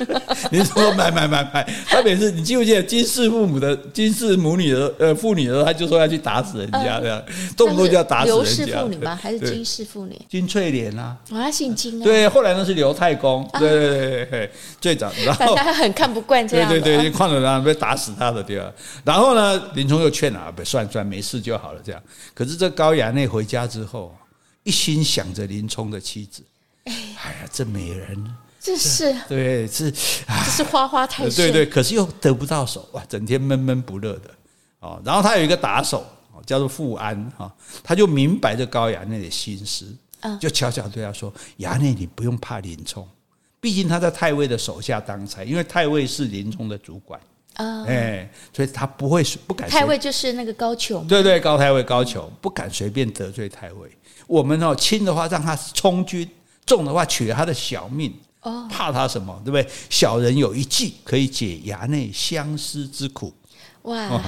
你说买买买买，他每次你记不记得金氏父母的金氏母女的呃妇女的时候，他就说要去打死人家这样，动不动就要打死人家。刘氏妇女吗？还是金氏妇女？金翠莲啊，他姓金啊。对，后来那是刘太公。对对对对，最早，然后他很看不惯这样。对对对，况且让被打死他的对吧？然后呢，林冲又劝啊，算算没事就好了这样。可是这高衙内回家之后。一心想着林冲的妻子，哎。呀，这美人，这是。对，是这是花花太岁，对对，可是又得不到手，哇，整天闷闷不乐的。哦。然后他有一个打手，叫做富安哈，他就明白这高衙内的心思，就悄悄对他说：“衙内，你不用怕林冲，毕竟他在太尉的手下当差，因为太尉是林冲的主管。”啊，哎，所以他不会不敢。太尉就是那个高俅，对对，高太尉高俅不敢随便得罪太尉。我们哦，轻的话让他充军，重的话取了他的小命。哦，怕他什么？对不对？小人有一计可以解衙内相思之苦。哇！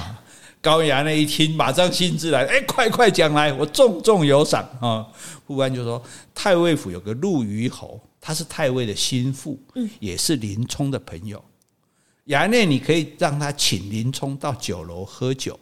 高衙内一听，马上兴致来，哎，快快讲来，我重重有赏啊！副官就说，太尉府有个陆虞侯，他是太尉的心腹，嗯，也是林冲的朋友。衙内你可以让他请林冲到酒楼喝酒，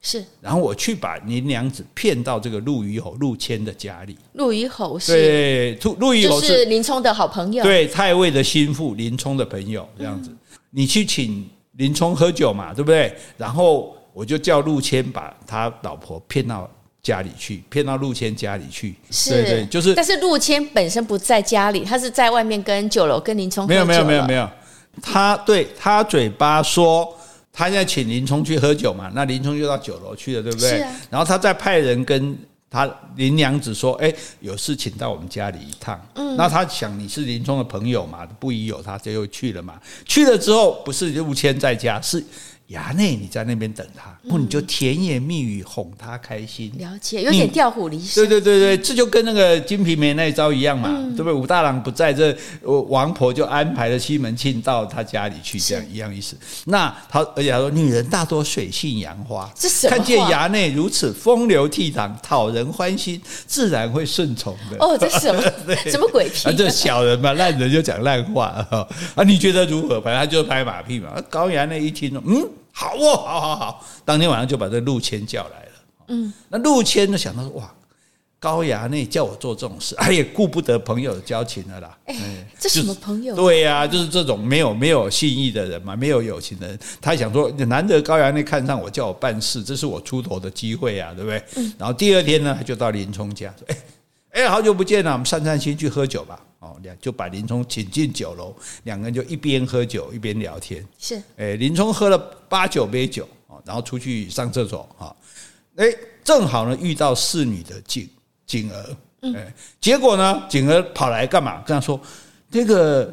是，然后我去把林娘子骗到这个陆虞侯陆谦的家里。陆虞侯是，对，陆虞侯是林冲的好朋友，对，太尉的心腹，林冲的朋友，这样子，你去请林冲喝酒嘛，对不对？然后。我就叫陆谦把他老婆骗到家里去，骗到陆谦家里去。是，对对，就是。但是陆谦本身不在家里，他是在外面跟酒楼跟林冲。没有没有没有没有，他对他嘴巴说他现在请林冲去喝酒嘛，那林冲就到酒楼去了，对不对？啊。然后他再派人跟他林娘子说：“哎，有事请到我们家里一趟。”嗯。那他想你是林冲的朋友嘛，不疑有他，就又去了嘛。去了之后，不是陆谦在家，是。衙内，你在那边等他，不你就甜言蜜语哄他开心。了解，有点调虎离山。对对对对，这就跟那个金瓶梅那一招一样嘛，对不对？武大郎不在这，王婆就安排了西门庆到他家里去，这样一样意思。那他而且他说，女人大多水性杨花，看见衙内如此风流倜傥，讨人欢心，自然会顺从的。哦，这是什么？什么鬼屁？啊，这小人嘛，烂人就讲烂话啊！你觉得如何？反正他就拍马屁嘛。高衙内一听，嗯。好哦，好好好，当天晚上就把这陆谦叫来了。嗯，那陆谦呢想到说，哇，高衙内叫我做这种事，哎，也顾不得朋友的交情了啦。哎，这什么朋友？对呀，就是这种没有没有信义的人嘛，没有友情的人。他想说，难得高衙内看上我，叫我办事，这是我出头的机会啊，对不对？嗯。然后第二天呢，他就到林冲家，说，哎，哎，好久不见了，我们散散心，去喝酒吧。哦，两就把林冲请进酒楼，两个人就一边喝酒一边聊天。是，哎，林冲喝了八九杯酒，然后出去上厕所，哈，哎，正好呢遇到侍女的景景儿，哎，结果呢景儿跑来干嘛？跟他说，那个，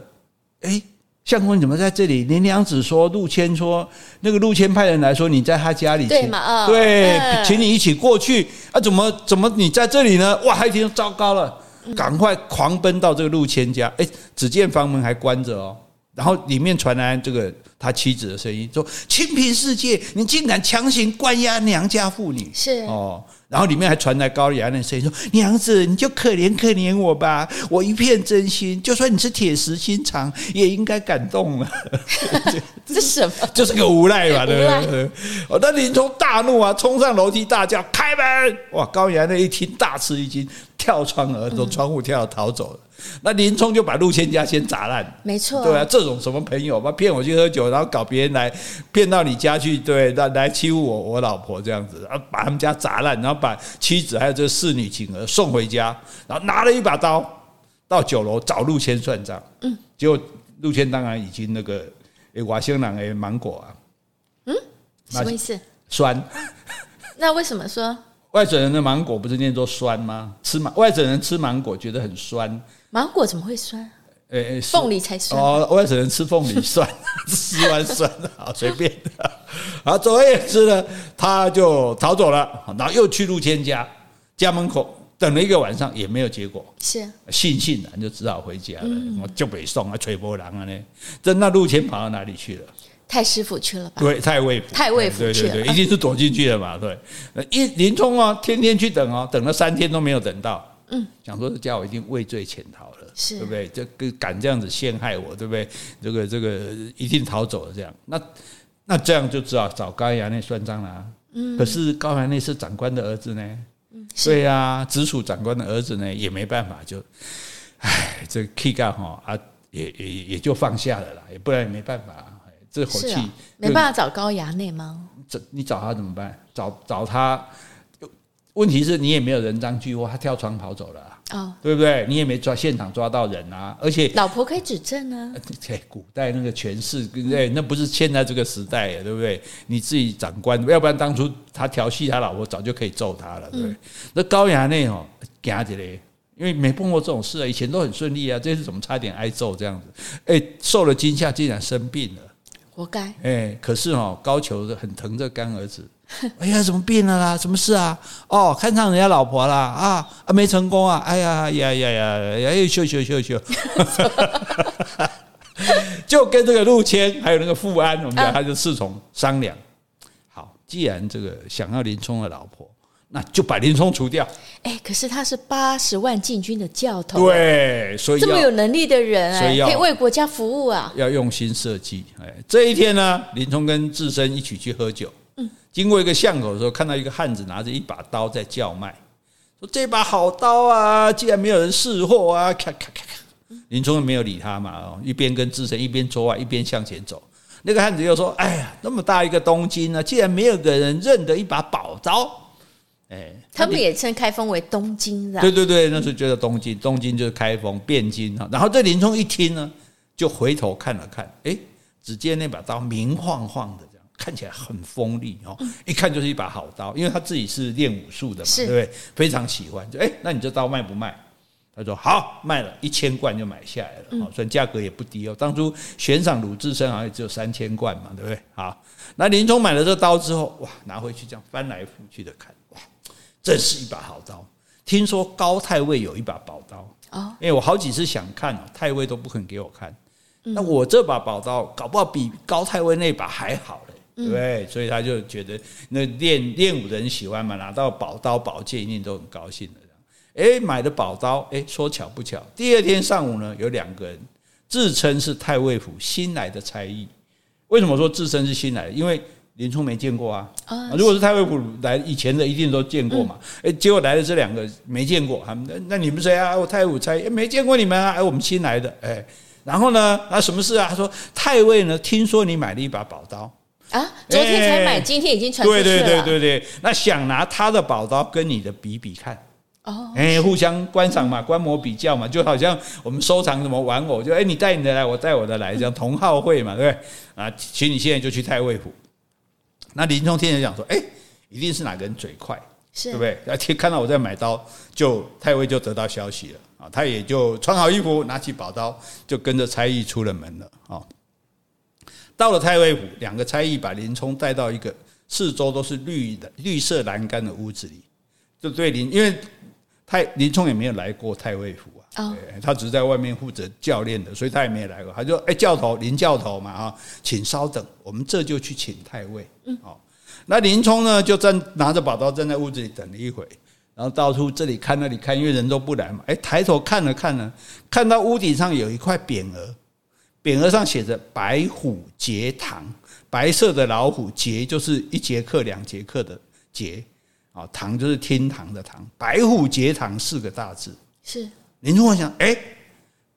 哎，相公你怎么在这里？林娘子说，陆谦说，那个陆谦派人来说你在他家里，对嘛？哦，对，请你一起过去啊？怎么怎么你在这里呢？哇，还挺糟糕了。赶快狂奔到这个陆谦家，哎，只见房门还关着哦，然后里面传来这个他妻子的声音，说：“清平世界，你竟敢强行关押娘家妇女！”是哦。然后里面还传来高衙内的声音说：“娘子，你就可怜可怜我吧，我一片真心。就算你是铁石心肠，也应该感动了。这”这什么？就是个无赖嘛，对不对？哦，那林冲大怒啊，冲上楼梯大叫：“开门！”哇，高衙内一听大吃一惊，跳窗而从窗户跳逃走了。那林冲就把陆谦家先砸烂，没错，对啊，这种什么朋友嘛，骗我去喝酒，然后搞别人来骗到你家去，对，来来欺负我我老婆这样子，然后把他们家砸烂，然后把妻子还有这个侍女景儿送回家，然后拿了一把刀到酒楼找陆谦算账。嗯，结果陆谦当然已经那个诶，外省人诶芒果啊，嗯，什么意思？酸。那为什么说外省人的芒果不是念作酸吗？吃芒外省人吃芒果觉得很酸。芒果怎么会酸？诶，凤梨才酸哦。外省人吃凤梨酸，吃完酸好随便。好，总而言之呢，他就逃走了，然后又去陆谦家家门口等了一个晚上，也没有结果。是，悻悻然就只好回家了。我就北宋啊，吹波浪啊呢。这那陆谦跑到哪里去了？太师府去了吧？对，太尉府。太尉府去了，对对对，一定是躲进去了嘛。对，一林冲啊，天天去等哦，等了三天都没有等到。嗯，想说这家伙一定畏罪潜逃了，是对不对？这敢这样子陷害我，对不对？这个这个一定逃走了。这样，那那这样就知道找高衙内算账了。嗯，可是高衙内是长官的儿子呢。嗯，对呀、啊，直属长官的儿子呢，也没办法，就，唉，这个气干哈啊，也也也就放下了啦，也不然也没办法。这口气、啊、没办法找高衙内吗？这你找他怎么办？找找他。问题是你也没有人赃俱获，他跳窗跑走了啊，哦，对不对？你也没抓现场抓到人啊，而且老婆可以指证啊。在古代那个权势，对不对？那不是现在这个时代，对不对？你自己长官，要不然当初他调戏他老婆，早就可以揍他了，对不对？嗯、那高衙内哦，夹起来，因为没碰过这种事啊，以前都很顺利啊，这次怎么差点挨揍这样子？哎，受了惊吓，竟然生病了。活该。哎，可是哦，高俅很疼这干儿子。哎呀，怎么病了啦？什么事啊？哦，看上人家老婆啦啊？啊，没成功啊？哎呀呀呀呀呀！又秀秀秀秀，就跟这个陆谦还有那个富安，我们讲他就侍从商量。好，既然这个想要林冲的老婆。那就把林冲除掉。哎，可是他是八十万禁军的教头，对，所以这么有能力的人，哎，可以为国家服务啊，要用心设计。哎，这一天呢，林冲跟智深一起去喝酒，嗯，经过一个巷口的时候，看到一个汉子拿着一把刀在叫卖，说这把好刀啊，既然没有人识货啊，咔咔咔咔。林冲没有理他嘛，哦，一边跟智深一边说话，一边向前走。那个汉子又说：“哎呀，那么大一个东京呢，既然没有个人认得一把宝刀。”哎，他们也称开封为东京的，对对对，那时候就叫东京，东京就是开封汴京哈。然后这林冲一听呢，就回头看了看，哎，只见那把刀明晃晃的，这样看起来很锋利哦，一看就是一把好刀，因为他自己是练武术的嘛，对不对？非常喜欢，就哎，那你这刀卖不卖？他说好，卖了一千贯就买下来了，好，所以价格也不低哦。当初悬赏鲁智深好像也只有三千贯嘛，对不对？好，那林冲买了这刀之后，哇，拿回去这样翻来覆去的看。这是一把好刀。听说高太尉有一把宝刀啊，因为我好几次想看，太尉都不肯给我看。那我这把宝刀搞不好比高太尉那把还好嘞，对不对？所以他就觉得那练练武的人喜欢嘛，拿到宝刀宝剑一定都很高兴的。哎，买的宝刀，哎，说巧不巧，第二天上午呢，有两个人自称是太尉府新来的差役。为什么说自称是新来的？因为林冲没见过啊，如果是太尉府来，以前的一定都见过嘛。哎，结果来的这两个没见过，他们那那你们谁啊？我太尉府差役，没见过你们啊？哎，我们新来的，哎，然后呢？啊，什么事啊？他说太尉呢，听说你买了一把宝刀啊，昨天才买，今天已经传出去了。对对对对对，那想拿他的宝刀跟你的比比看。哦，哎，互相观赏嘛，观摩比较嘛，就好像我们收藏什么玩偶，就哎，你带你的来，我带我的来，这样同好会嘛，对不对？啊，请你现在就去太尉府。那林冲听人讲说，哎，一定是哪个人嘴快，是对不对？而且看到我在买刀，就太尉就得到消息了啊，他也就穿好衣服，拿起宝刀，就跟着差役出了门了啊。到了太尉府，两个差役把林冲带到一个四周都是绿的绿色栏杆的屋子里，就对林，因为太林冲也没有来过太尉府啊，哦，他只是在外面负责教练的，所以他也没来过。他就哎，教头林教头嘛啊，请稍等，我们这就去请太尉。嗯，好，那林冲呢就站拿着宝刀站在屋子里等了一会，然后到处这里看那里看，因为人都不来嘛。哎，抬头看了看呢，看到屋顶上有一块匾额，匾额上写着“白虎节堂”，白色的老虎，节就是一节课两节课的节。啊，堂就是厅堂的堂，白虎节堂四个大字。是林冲想，哎，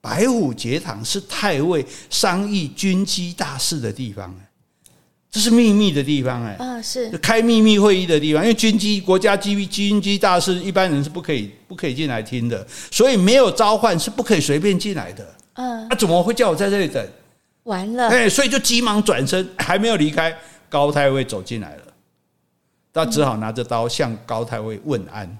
白虎节堂是太尉商议军机大事的地方，哎，这是秘密的地方，哎，啊，是开秘密会议的地方，因为军机国家机军机大事，一般人是不可以不可以进来听的，所以没有召唤是不可以随便进来的。嗯，啊，怎么会叫我在这里等？完了，哎，所以就急忙转身，还没有离开，高太尉走进来了。他只好拿着刀向高太尉问安。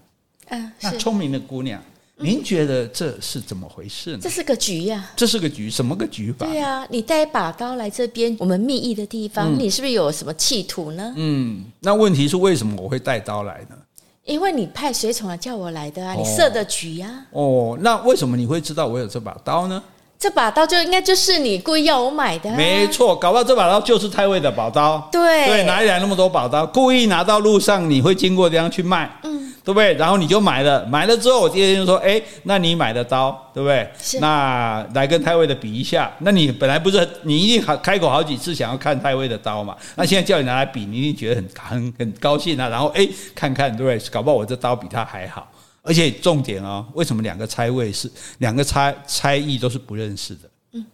嗯，那聪明的姑娘，您觉得这是怎么回事呢？这是个局呀。这是个局，什么个局法？对呀，你带把刀来这边，我们密议的地方，你是不是有什么企图呢？嗯，那问题是为什么我会带刀来呢？因为你派随从来叫我来的啊，你设的局呀。哦，那为什么你会知道我有这把刀呢？这把刀就应该就是你故意要我买的。啊，没错，搞不好这把刀就是太尉的宝刀。对对，哪里来那么多宝刀？故意拿到路上你会经过这样去卖，嗯，对不对？然后你就买了，买了之后我第二天就说，哎，那你买的刀，对不对？是。那来跟太尉的比一下，那你本来不是你一定开口好几次想要看太尉的刀嘛？那现在叫你拿来比，你一定觉得很很很高兴啊。然后哎，看看对不对？搞不好我这刀比他还好。而且重点啊，为什么两个差位是两个差差役都是不认识的？嗯，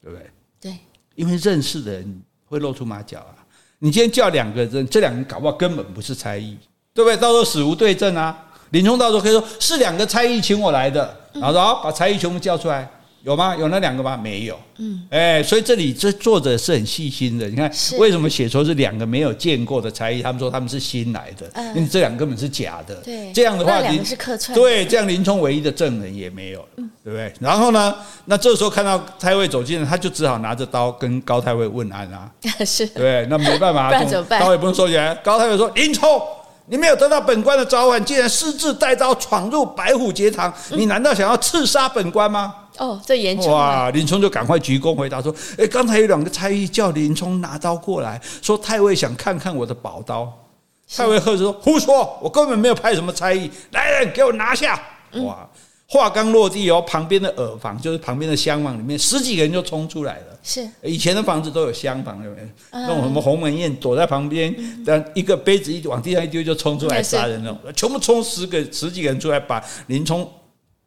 对不对？对，因为认识的人会露出马脚啊。你今天叫两个人，这两个人搞不好根本不是差役，对不对？到时候死无对证啊。林冲到时候可以说是两个差役请我来的，然后说哦，把差役全部叫出来。有吗？有那两个吗？没有。嗯，哎，所以这里这作者是很细心的。你看，为什么写出是两个没有见过的差役？他们说他们是新来的，因为这两个根本是假的。对，这样的话，两个是客串。对，这样林冲唯一的证人也没有了。嗯。对不对？然后呢，那这时候看到太尉走进来，他就只好拿着刀跟高太尉问安啊。是，对，那没办法，不然怎么办？刀也不能收起来。高太尉说：“林冲，你没有得到本官的召唤，竟然私自带刀闯入白虎节堂，你难道想要刺杀本官吗？”哦，这严重哇！林冲就赶快鞠躬回答说：“哎，刚才有两个差役叫林冲拿刀过来，说太尉想看看我的宝刀。”太尉喝着说：“胡说！我根本没有派什么差役，来人，给我拿下！”哇！话刚落地哦，旁边的耳房就是旁边的厢房里面，十几个人就冲出来了。是以前的房子都有厢房，对不对？那种什么鸿门宴，躲在旁边，但一个杯子一往地上一丢，就冲出来杀人那种，全部冲十个十几个人出来，把林冲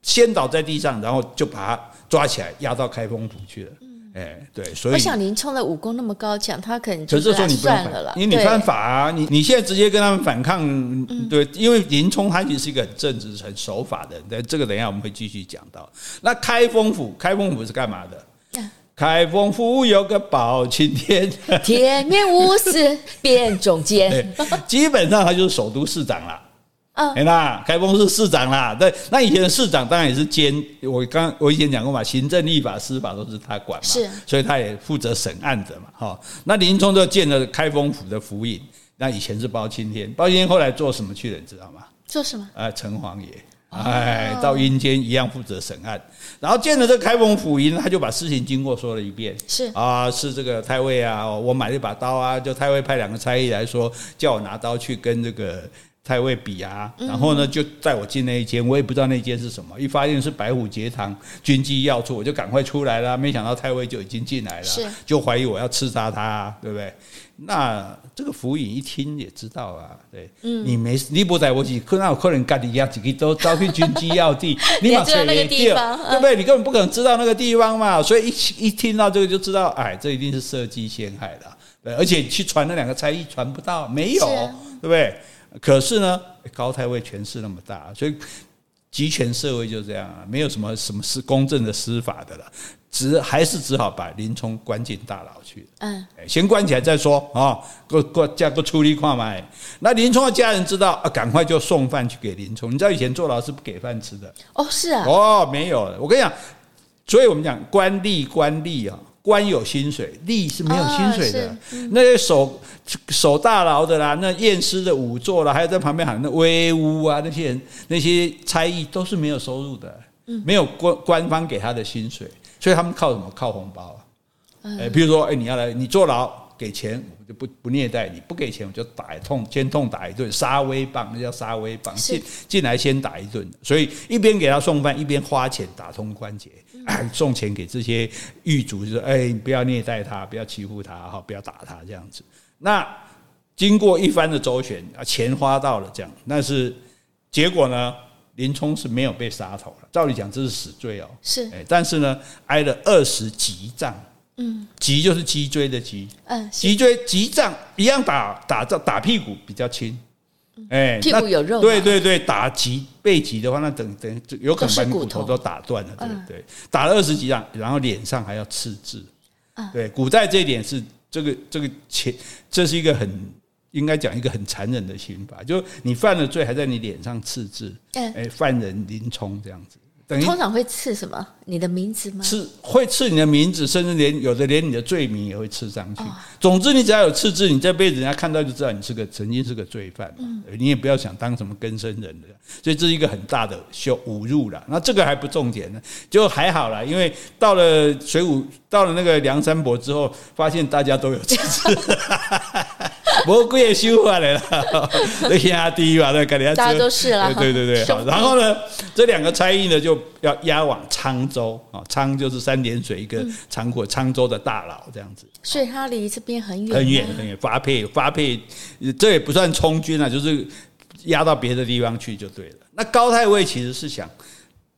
先倒在地上，然后就把他抓起来，押到开封府去了。哎，对，所以我想林冲的武功那么高强，他可能可是这时候你不能反了，因为你犯法啊！你你现在直接跟他们反抗，对，因为林冲他其实是一个很正直、很守法的人。但这个等一下我们会继续讲到。那开封府，开封府是干嘛的？开封府有个包青天，铁面无私辨忠奸，基本上他就是首都市长了。哎，那开封市市长啦，对，那以前的市长当然也是监。我刚我以前讲过嘛，行政、立法、司法都是他管嘛，是，所以他也负责审案的嘛，哈。那林冲就建了开封府的府尹，那以前是包青天，包青天后来做什么去了，你知道吗？做什么？呃，城隍爷，哎，到阴间一样负责审案。然后建了这个开封府尹，他就把事情经过说了一遍，是啊，是这个太尉啊，我买了一把刀啊，就太尉派两个差役来说，叫我拿刀去跟这个。太尉比啊，然后呢，就带我进那一间，我也不知道那间是什么。一发现是白虎节堂军机要处，我就赶快出来了。没想到太尉就已经进来了，就怀疑我要刺杀他，对不对？那这个府尹一听也知道啊，对，嗯、你没你不在我几，可能有可能干你呀，几个都招聘军机要地，你马上那个地方，对不对？你根本不可能知道那个地方嘛，所以一一听到这个就知道，哎，这一定是设计陷害的，对，而且去传那两个差役传不到，没有，是对不对？可是呢，高太尉权势那么大，所以集权社会就这样啊，没有什么什么是公正的司法的了，只还是只好把林冲关进大牢去。嗯，先关起来再说啊，过过加个处理看嘛。那林冲的家人知道啊，赶快就送饭去给林冲。你知道以前坐牢是不给饭吃的？哦，是啊。哦，没有了。我跟你讲，所以我们讲官吏，官吏啊。官有薪水，吏是没有薪水的。哦嗯、那些守守大牢的啦，那验尸的仵作啦，还有在旁边喊那威武啊，那些人那些差役都是没有收入的，嗯、没有官官方给他的薪水，所以他们靠什么？靠红包啊！哎、嗯，比如说，哎，你要来，你坐牢给钱，我就不不虐待你；不给钱，我就打一通，先痛打一顿，杀威棒，那叫杀威棒。进进来先打一顿，所以一边给他送饭，一边花钱打通关节。送钱给这些狱卒，就说：“哎，不要虐待他，不要欺负他，哈，不要打他，这样子。”那经过一番的周旋，啊，钱花到了，这样，但是结果呢？林冲是没有被杀头了。照理讲，这是死罪哦。是，但是呢，挨了二十急杖。嗯，脊就是脊椎的脊。嗯，脊椎脊杖一样打打打屁股比较轻。哎，屁股有肉。对对对，打脊背脊的话，那等等有可能把骨头都打断了。对对，打了二十几掌，然后脸上还要刺字。对，古代这一点是这个这个前，这是一个很应该讲一个很残忍的刑罚，就你犯了罪，还在你脸上刺字。哎，犯人林冲这样子。通常会刺什么？你的名字吗？刺会刺你的名字，甚至连有的连你的罪名也会刺上去。哦、总之，你只要有刺字，你这辈子人家看到就知道你是个曾经是个罪犯。嗯，你也不要想当什么更生人的，所以这是一个很大的羞侮辱了。那这个还不重点呢，就还好了，因为到了水浒，到了那个梁山伯之后，发现大家都有刺字。魔鬼也修回来了，那 压低嘛，那肯定大家都是了。对对对，好，然后呢，这两个差役呢就要押往沧州啊，沧就是三点水一个仓库，沧州的大佬这样子。所以他离这边很远，很远很远。发配发配，这也不算充军啊，就是押到别的地方去就对了。那高太尉其实是想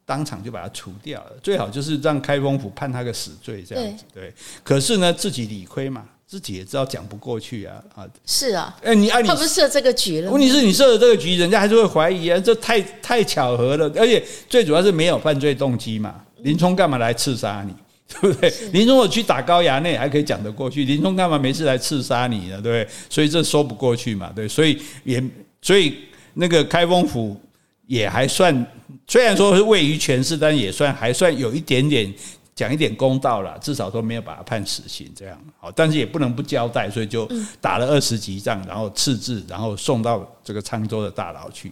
当场就把他除掉了，最好就是让开封府判他个死罪这样子。对，可是呢，自己理亏嘛。自己也知道讲不过去啊啊！是啊，哎，你啊，你他不是设这个局了？问题是你设了这个局，人家还是会怀疑啊，这太太巧合了，而且最主要是没有犯罪动机嘛。林冲干嘛来刺杀你？对不对？林冲我去打高衙内还可以讲得过去，林冲干嘛没事来刺杀你呢？对不对？所以这说不过去嘛，对，所以也所以那个开封府也还算，虽然说是位于权势，但也算还算有一点点讲一点公道了，至少都没有把他判死刑这样。好，但是也不能不交代，所以就打了二十几仗，然后赐字，然后送到这个沧州的大牢去。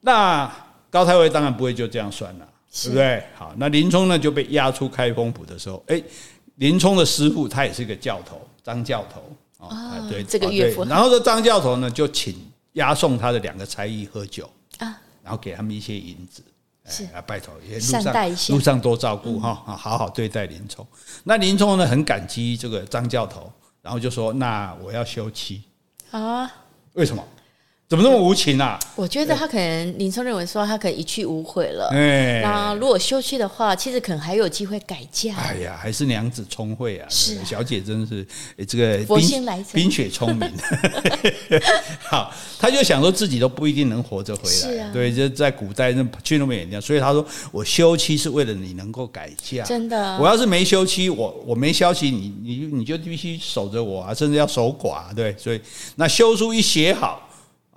那高太尉当然不会就这样算了，对不对？好，那林冲呢就被押出开封府的时候，哎，林冲的师傅他也是一个教头，张教头啊，对，这个岳父。然后这张教头呢就请押送他的两个差役喝酒啊，然后给他们一些银子，是啊，拜托也路上路上多照顾哈，好好对待林冲。那林冲呢很感激这个张教头，然后就说：“那我要休妻啊？为什么？”怎么那么无情啊？我觉得他可能林冲认为说他可能一去无回了。哎，那如果休妻的话，其实可能还有机会改嫁。哎呀，还是娘子聪慧啊！是小姐真是这个佛心来着，冰雪聪明。好，他就想说自己都不一定能活着回来。对，就在古代那去那么远，所以他说我休妻是为了你能够改嫁。真的，我要是没休妻，我我没消息，你你你就必须守着我啊，甚至要守寡。对，所以那休书一写好。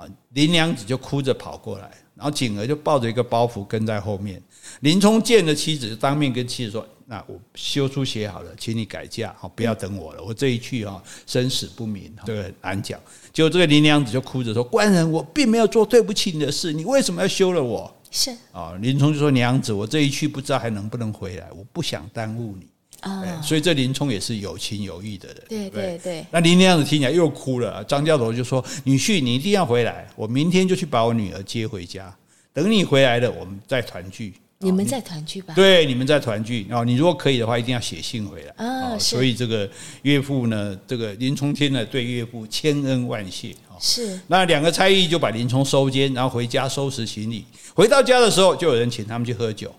啊，林娘子就哭着跑过来，然后景儿就抱着一个包袱跟在后面。林冲见了妻子，当面跟妻子说：“那我休书写好了，请你改嫁，好不要等我了。我这一去哈，生死不明，这个很难讲。”结果这个林娘子就哭着说：“官人，我并没有做对不起你的事，你为什么要休了我？”是啊，林冲就说：“娘子，我这一去不知道还能不能回来，我不想耽误你。”啊，所以这林冲也是有情有义的人。对对对。那林娘子听起来又哭了。张教头就说：“女婿，你一定要回来，我明天就去把我女儿接回家。等你回来了，我们再团聚。你们再团聚吧。对，你们再团聚。然后你如果可以的话，一定要写信回来。啊，所以这个岳父呢，这个林冲听了，对岳父千恩万谢。是。那两个差役就把林冲收监，然后回家收拾行李。回到家的时候，就有人请他们去喝酒。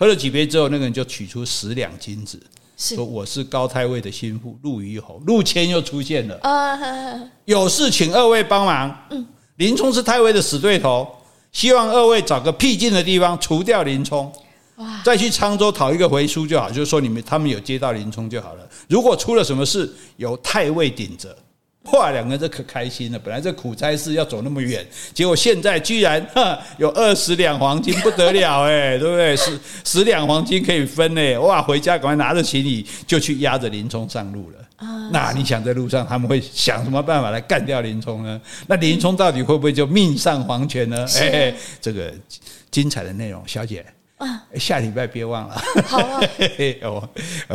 喝了几杯之后，那个人就取出十两金子，说：“我是高太尉的心腹陆虞侯。”陆谦又出现了 啊！有事请二位帮忙。嗯，林冲是太尉的死对头，希望二位找个僻静的地方除掉林冲。哇！再去沧州讨一个回书就好，就是说你们他们有接到林冲就好了。如果出了什么事，由太尉顶着。哇，两个人这可开心了。本来这苦差事要走那么远，结果现在居然哈有二十两黄金，不得了哎，对不对？十十两黄金可以分哎，哇！回家赶快拿着行李就去押着林冲上路了。啊，那你想在路上他们会想什么办法来干掉林冲呢？那林冲到底会不会就命丧黄泉呢？哎，这个精彩的内容，小姐。啊，下礼拜别忘了。好啊，我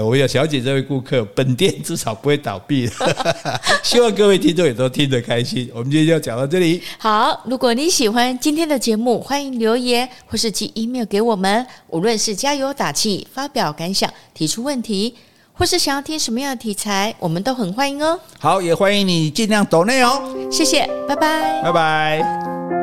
我有小姐这位顾客，本店至少不会倒闭。希望各位听众也都听得开心。我们今天就讲到这里。好，如果你喜欢今天的节目，欢迎留言或是寄 email 给我们。无论是加油打气、发表感想、提出问题，或是想要听什么样的题材，我们都很欢迎哦。好，也欢迎你尽量抖内哦。谢谢，拜拜，拜拜。